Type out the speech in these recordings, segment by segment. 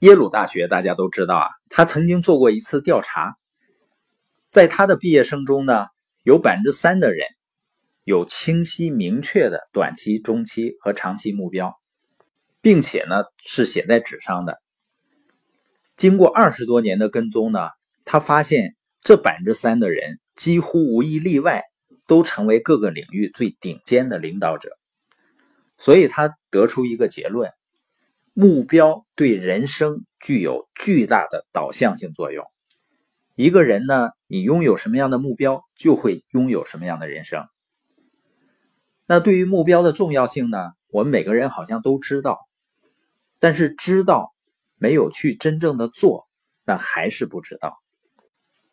耶鲁大学大家都知道啊，他曾经做过一次调查，在他的毕业生中呢，有百分之三的人有清晰明确的短期、中期和长期目标，并且呢是写在纸上的。经过二十多年的跟踪呢，他发现这百分之三的人几乎无一例外都成为各个领域最顶尖的领导者，所以他得出一个结论。目标对人生具有巨大的导向性作用。一个人呢，你拥有什么样的目标，就会拥有什么样的人生。那对于目标的重要性呢，我们每个人好像都知道，但是知道没有去真正的做，那还是不知道。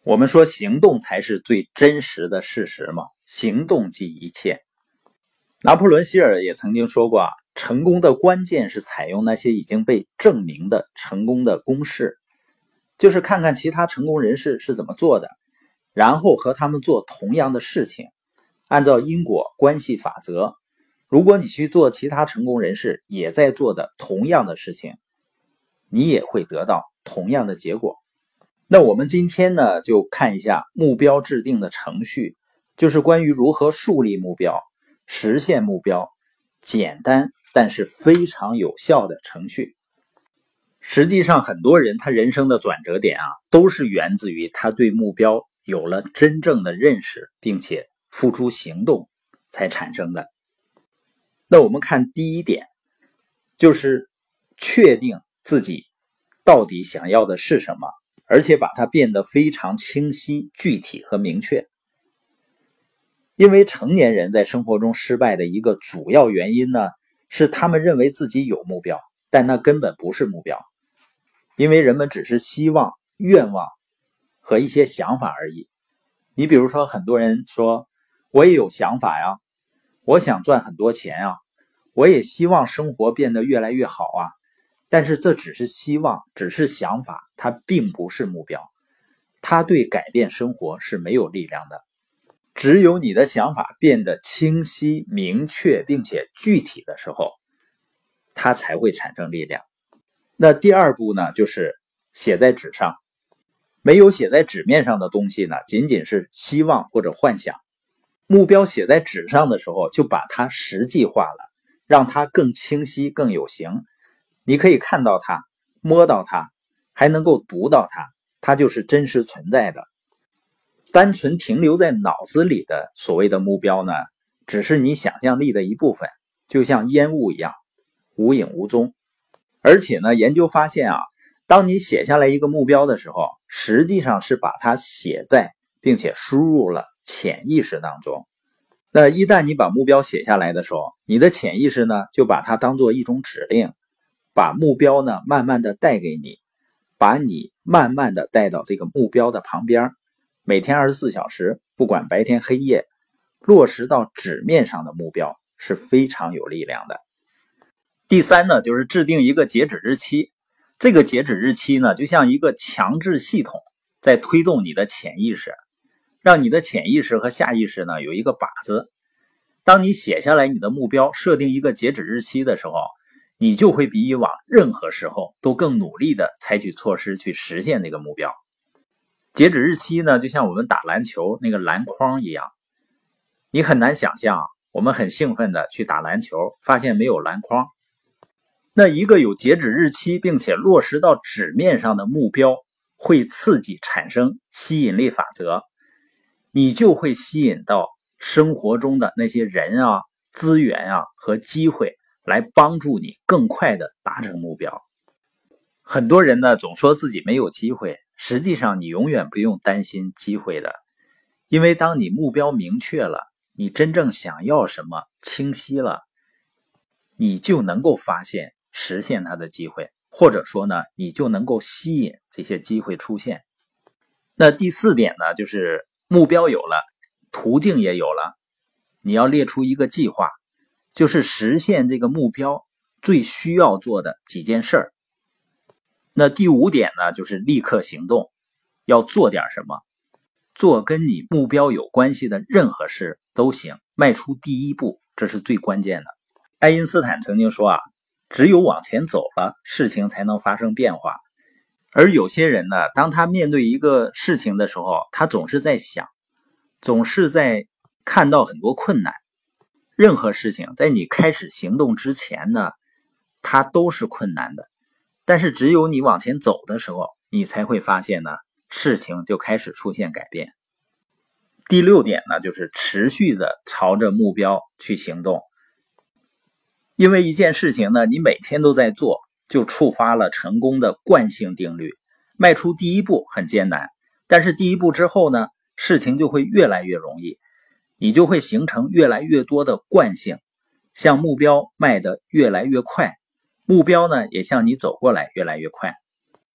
我们说行动才是最真实的事实嘛，行动即一切。拿破仑·希尔也曾经说过啊。成功的关键是采用那些已经被证明的成功的公式，就是看看其他成功人士是怎么做的，然后和他们做同样的事情，按照因果关系法则，如果你去做其他成功人士也在做的同样的事情，你也会得到同样的结果。那我们今天呢，就看一下目标制定的程序，就是关于如何树立目标、实现目标，简单。但是非常有效的程序。实际上，很多人他人生的转折点啊，都是源自于他对目标有了真正的认识，并且付出行动才产生的。那我们看第一点，就是确定自己到底想要的是什么，而且把它变得非常清晰、具体和明确。因为成年人在生活中失败的一个主要原因呢。是他们认为自己有目标，但那根本不是目标，因为人们只是希望、愿望和一些想法而已。你比如说，很多人说：“我也有想法呀，我想赚很多钱啊，我也希望生活变得越来越好啊。”但是这只是希望，只是想法，它并不是目标，它对改变生活是没有力量的。只有你的想法变得清晰、明确并且具体的时候，它才会产生力量。那第二步呢，就是写在纸上。没有写在纸面上的东西呢，仅仅是希望或者幻想。目标写在纸上的时候，就把它实际化了，让它更清晰、更有形。你可以看到它，摸到它，还能够读到它，它就是真实存在的。单纯停留在脑子里的所谓的目标呢，只是你想象力的一部分，就像烟雾一样，无影无踪。而且呢，研究发现啊，当你写下来一个目标的时候，实际上是把它写在并且输入了潜意识当中。那一旦你把目标写下来的时候，你的潜意识呢，就把它当做一种指令，把目标呢慢慢的带给你，把你慢慢的带到这个目标的旁边。每天二十四小时，不管白天黑夜，落实到纸面上的目标是非常有力量的。第三呢，就是制定一个截止日期。这个截止日期呢，就像一个强制系统，在推动你的潜意识，让你的潜意识和下意识呢有一个靶子。当你写下来你的目标，设定一个截止日期的时候，你就会比以往任何时候都更努力的采取措施去实现那个目标。截止日期呢，就像我们打篮球那个篮筐一样，你很难想象，我们很兴奋的去打篮球，发现没有篮筐。那一个有截止日期并且落实到纸面上的目标，会刺激产生吸引力法则，你就会吸引到生活中的那些人啊、资源啊和机会来帮助你更快的达成目标。很多人呢总说自己没有机会。实际上，你永远不用担心机会的，因为当你目标明确了，你真正想要什么清晰了，你就能够发现实现它的机会，或者说呢，你就能够吸引这些机会出现。那第四点呢，就是目标有了，途径也有了，你要列出一个计划，就是实现这个目标最需要做的几件事儿。那第五点呢，就是立刻行动，要做点什么，做跟你目标有关系的任何事都行，迈出第一步，这是最关键的。爱因斯坦曾经说啊，只有往前走了，事情才能发生变化。而有些人呢，当他面对一个事情的时候，他总是在想，总是在看到很多困难。任何事情在你开始行动之前呢，它都是困难的。但是只有你往前走的时候，你才会发现呢，事情就开始出现改变。第六点呢，就是持续的朝着目标去行动。因为一件事情呢，你每天都在做，就触发了成功的惯性定律。迈出第一步很艰难，但是第一步之后呢，事情就会越来越容易，你就会形成越来越多的惯性，向目标迈得越来越快，目标呢也向你走过来越来越快。